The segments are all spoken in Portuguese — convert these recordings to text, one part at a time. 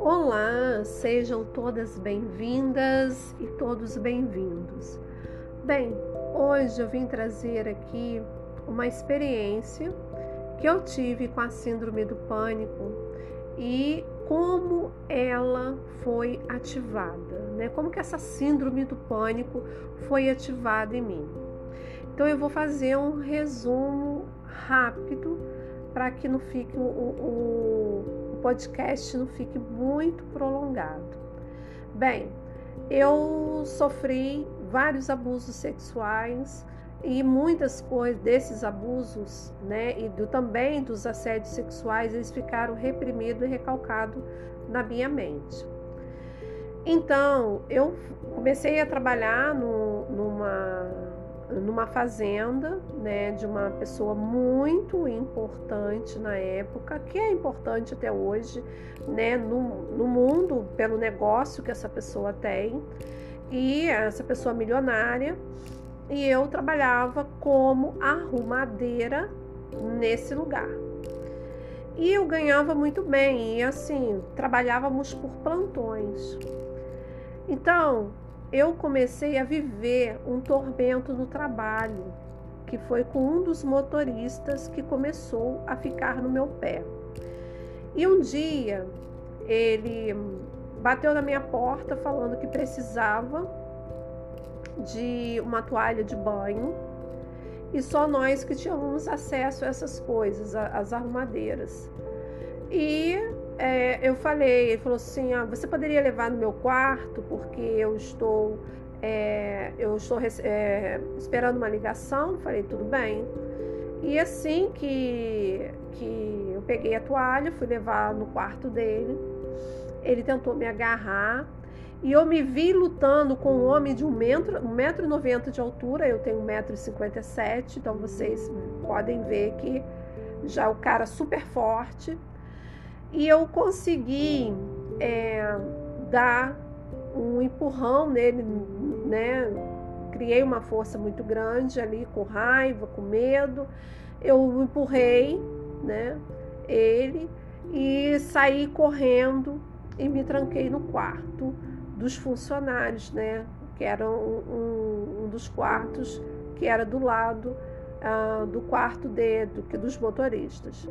Olá, sejam todas bem-vindas e todos bem-vindos. Bem, hoje eu vim trazer aqui uma experiência que eu tive com a síndrome do pânico e como ela foi ativada, né? Como que essa síndrome do pânico foi ativada em mim. Então eu vou fazer um resumo rápido para que não fique o, o podcast não fique muito prolongado. Bem, eu sofri vários abusos sexuais e muitas coisas desses abusos, né, e do, também dos assédios sexuais, eles ficaram reprimidos e recalcados na minha mente. Então, eu comecei a trabalhar no, numa numa fazenda, né, de uma pessoa muito importante na época, que é importante até hoje, né, no, no mundo pelo negócio que essa pessoa tem, e essa pessoa milionária, e eu trabalhava como arrumadeira nesse lugar. E eu ganhava muito bem, e assim, trabalhávamos por plantões. Então, eu comecei a viver um tormento no trabalho, que foi com um dos motoristas que começou a ficar no meu pé. E um dia ele bateu na minha porta falando que precisava de uma toalha de banho e só nós que tínhamos acesso a essas coisas, as arrumadeiras. E é, eu falei, ele falou assim, ah, você poderia levar no meu quarto porque eu estou é, eu estou é, esperando uma ligação. Falei, tudo bem. E assim que, que eu peguei a toalha, fui levar no quarto dele, ele tentou me agarrar e eu me vi lutando com um homem de 1,90m metro, um metro e noventa de altura, eu tenho 1,57m, então vocês podem ver que já o cara super forte e eu consegui é, dar um empurrão nele, né? Criei uma força muito grande ali, com raiva, com medo. Eu empurrei, né? Ele e saí correndo e me tranquei no quarto dos funcionários, né? Que era um, um, um dos quartos que era do lado uh, do quarto de, do, dos motoristas.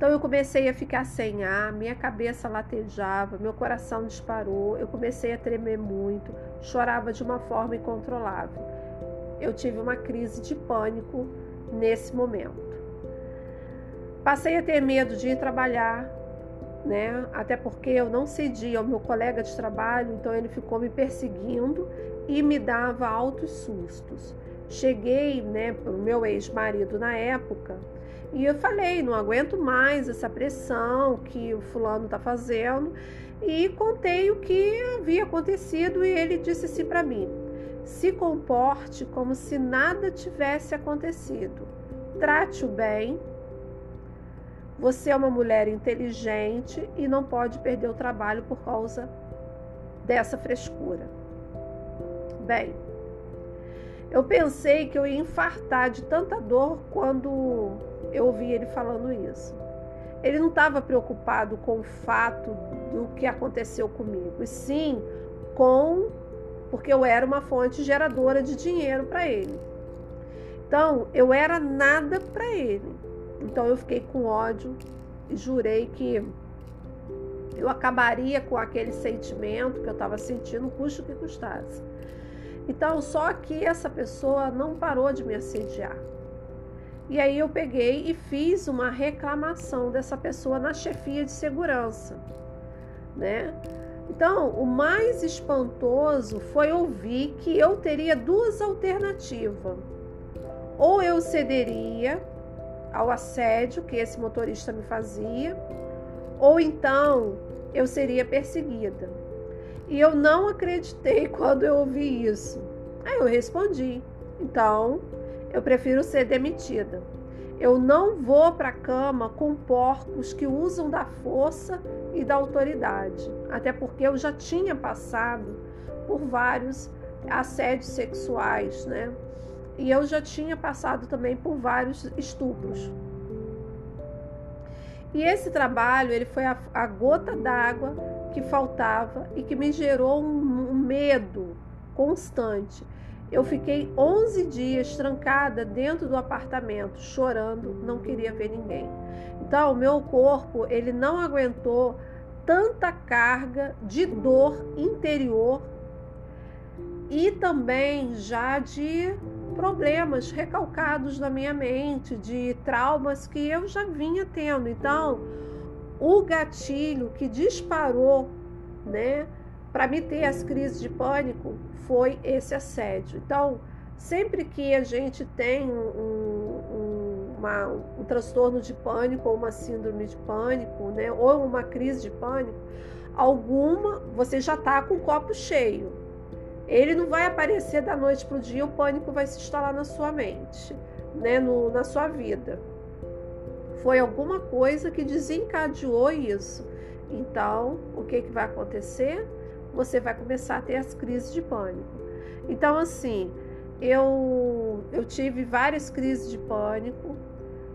Então eu comecei a ficar sem ar, minha cabeça latejava, meu coração disparou, eu comecei a tremer muito, chorava de uma forma incontrolável. Eu tive uma crise de pânico nesse momento. Passei a ter medo de ir trabalhar, né? Até porque eu não cedia ao meu colega de trabalho, então ele ficou me perseguindo e me dava altos sustos. Cheguei, né, para o meu ex-marido na época, e eu falei, não aguento mais essa pressão que o fulano está fazendo. E contei o que havia acontecido e ele disse assim para mim: se comporte como se nada tivesse acontecido. Trate-o bem. Você é uma mulher inteligente e não pode perder o trabalho por causa dessa frescura. Bem, eu pensei que eu ia infartar de tanta dor quando eu ouvi ele falando isso. Ele não estava preocupado com o fato do que aconteceu comigo, e sim com porque eu era uma fonte geradora de dinheiro para ele. Então, eu era nada para ele. Então, eu fiquei com ódio e jurei que eu acabaria com aquele sentimento que eu estava sentindo, custe o que custasse. Então, só que essa pessoa não parou de me assediar. E aí eu peguei e fiz uma reclamação dessa pessoa na chefia de segurança, né? Então, o mais espantoso foi ouvir que eu teria duas alternativas. Ou eu cederia ao assédio que esse motorista me fazia, ou então eu seria perseguida. E eu não acreditei quando eu ouvi isso. Aí eu respondi: então, eu prefiro ser demitida. Eu não vou para a cama com porcos que usam da força e da autoridade, até porque eu já tinha passado por vários assédios sexuais, né? e eu já tinha passado também por vários estupros. E esse trabalho, ele foi a, a gota d'água que faltava e que me gerou um, medo constante. Eu fiquei 11 dias trancada dentro do apartamento, chorando, não queria ver ninguém. Então, o meu corpo, ele não aguentou tanta carga de dor interior e também já de problemas recalcados na minha mente, de traumas que eu já vinha tendo. Então, o gatilho que disparou, né, para me ter as crises de pânico foi esse assédio. Então, sempre que a gente tem um, um, uma, um transtorno de pânico ou uma síndrome de pânico, né, ou uma crise de pânico, alguma você já está com o copo cheio. Ele não vai aparecer da noite para o dia, o pânico vai se instalar na sua mente, né, no, na sua vida. Foi alguma coisa que desencadeou isso. Então, o que, que vai acontecer? Você vai começar a ter as crises de pânico. Então, assim, eu, eu tive várias crises de pânico.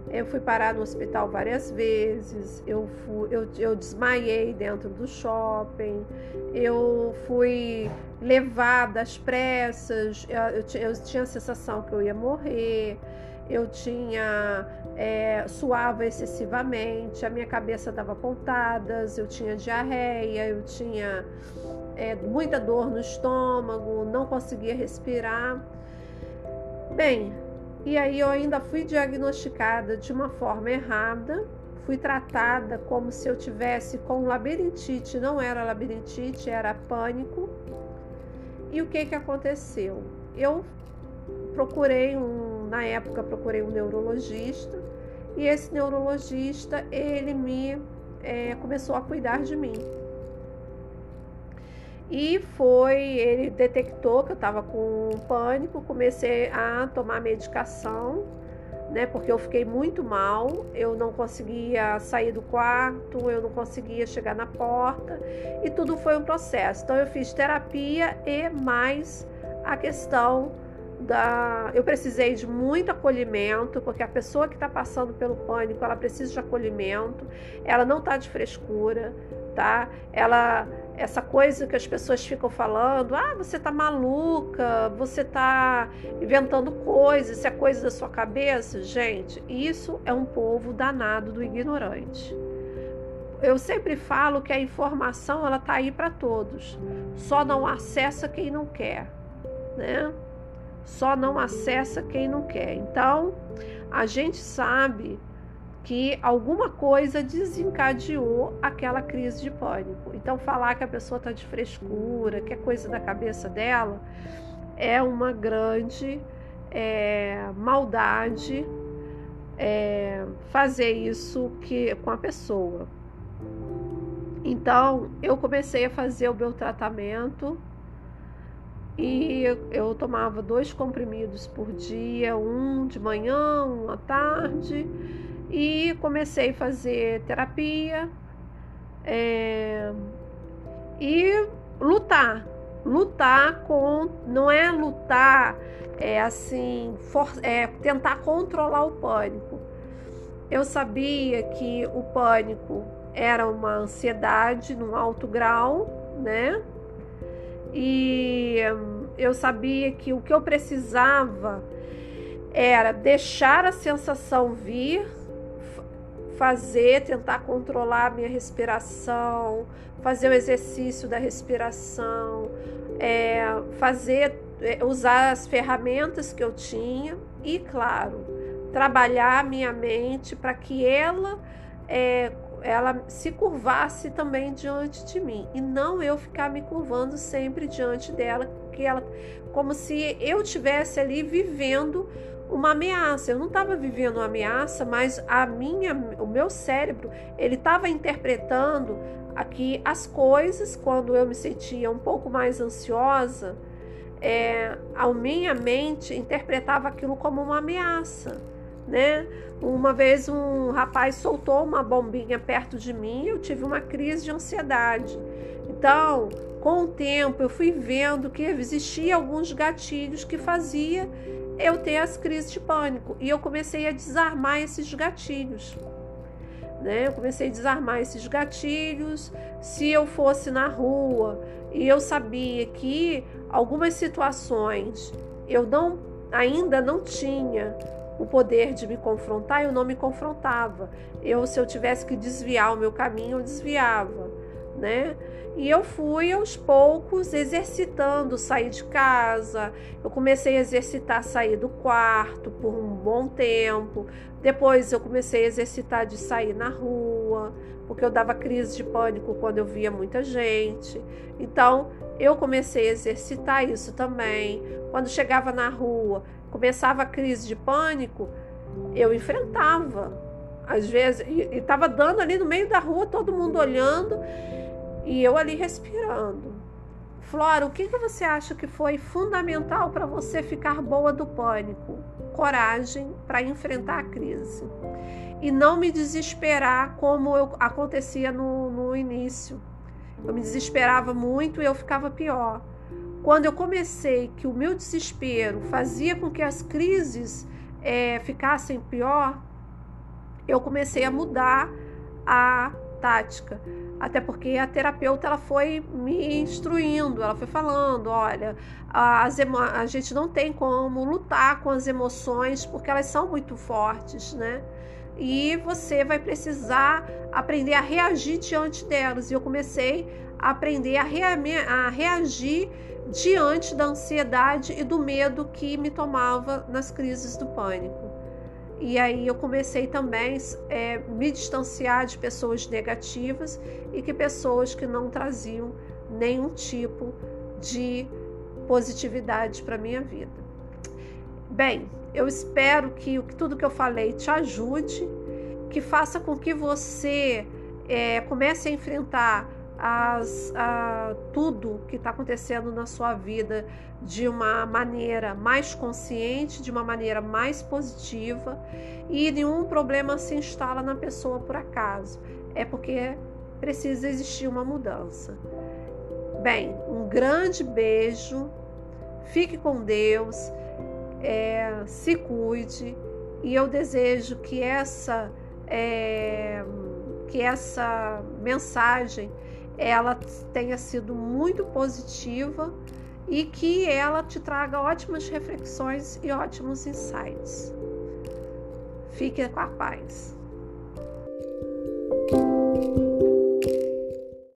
Eu fui parar no hospital várias vezes. Eu, fui, eu, eu desmaiei dentro do shopping. Eu fui levada às pressas. Eu, eu, eu tinha a sensação que eu ia morrer eu tinha é, suava excessivamente, a minha cabeça dava pontadas, eu tinha diarreia, eu tinha é, muita dor no estômago, não conseguia respirar. Bem, e aí eu ainda fui diagnosticada de uma forma errada, fui tratada como se eu tivesse com labirintite, não era labirintite, era pânico. E o que que aconteceu? Eu procurei um, na época procurei um neurologista e esse neurologista ele me é, começou a cuidar de mim. E foi, ele detectou que eu estava com pânico, comecei a tomar medicação, né? Porque eu fiquei muito mal, eu não conseguia sair do quarto, eu não conseguia chegar na porta, e tudo foi um processo. Então eu fiz terapia e mais a questão da. Eu precisei de muito acolhimento, porque a pessoa que está passando pelo pânico, ela precisa de acolhimento, ela não está de frescura, tá? Ela. Essa coisa que as pessoas ficam falando, ah, você tá maluca, você tá inventando coisas, isso é coisa da sua cabeça. Gente, isso é um povo danado do ignorante. Eu sempre falo que a informação ela tá aí para todos, só não acessa quem não quer, né? Só não acessa quem não quer. Então, a gente sabe que alguma coisa desencadeou aquela crise de pânico. Então, falar que a pessoa está de frescura, que é coisa da cabeça dela, é uma grande é, maldade é, fazer isso que, com a pessoa. Então, eu comecei a fazer o meu tratamento e eu tomava dois comprimidos por dia, um de manhã, um à tarde, e comecei a fazer terapia é, e lutar. Lutar com. Não é lutar, é assim, for, é tentar controlar o pânico. Eu sabia que o pânico era uma ansiedade num alto grau, né? E hum, eu sabia que o que eu precisava era deixar a sensação vir, fazer, tentar controlar a minha respiração, fazer o exercício da respiração, é, fazer, é, usar as ferramentas que eu tinha e, claro, trabalhar a minha mente para que ela é, ela se curvasse também diante de mim e não eu ficar me curvando sempre diante dela, que ela como se eu tivesse ali vivendo uma ameaça. Eu não estava vivendo uma ameaça, mas a minha, o meu cérebro, ele estava interpretando aqui as coisas quando eu me sentia um pouco mais ansiosa. É, a minha mente interpretava aquilo como uma ameaça né? Uma vez um rapaz soltou uma bombinha perto de mim eu tive uma crise de ansiedade. Então, com o tempo, eu fui vendo que existia alguns gatilhos que fazia eu ter as crises de pânico. E eu comecei a desarmar esses gatilhos. Né? Eu comecei a desarmar esses gatilhos. Se eu fosse na rua e eu sabia que algumas situações eu não ainda não tinha o poder de me confrontar, eu não me confrontava. Eu, se eu tivesse que desviar o meu caminho, eu desviava, né? E eu fui aos poucos exercitando sair de casa. Eu comecei a exercitar sair do quarto por um bom tempo. Depois eu comecei a exercitar de sair na rua, porque eu dava crise de pânico quando eu via muita gente. Então, eu comecei a exercitar isso também. Quando chegava na rua, começava a crise de pânico, eu enfrentava. Às vezes, e estava dando ali no meio da rua, todo mundo olhando e eu ali respirando. Flora, o que, que você acha que foi fundamental para você ficar boa do pânico? Coragem para enfrentar a crise. E não me desesperar como eu, acontecia no, no início. Eu me desesperava muito e eu ficava pior. Quando eu comecei que o meu desespero fazia com que as crises é, ficassem pior, eu comecei a mudar a tática. Até porque a terapeuta ela foi me instruindo, ela foi falando, olha, as a gente não tem como lutar com as emoções porque elas são muito fortes, né? E você vai precisar aprender a reagir diante delas. E eu comecei aprender a, a reagir diante da ansiedade e do medo que me tomava nas crises do pânico. E aí eu comecei também é, me distanciar de pessoas negativas e que pessoas que não traziam nenhum tipo de positividade para minha vida. Bem, eu espero que tudo que eu falei te ajude, que faça com que você é, comece a enfrentar as, a, tudo que está acontecendo na sua vida de uma maneira mais consciente, de uma maneira mais positiva e nenhum problema se instala na pessoa por acaso. É porque precisa existir uma mudança. Bem, um grande beijo, fique com Deus, é, se cuide e eu desejo que essa é, que essa mensagem ela tenha sido muito positiva e que ela te traga ótimas reflexões e ótimos insights. Fique com a paz.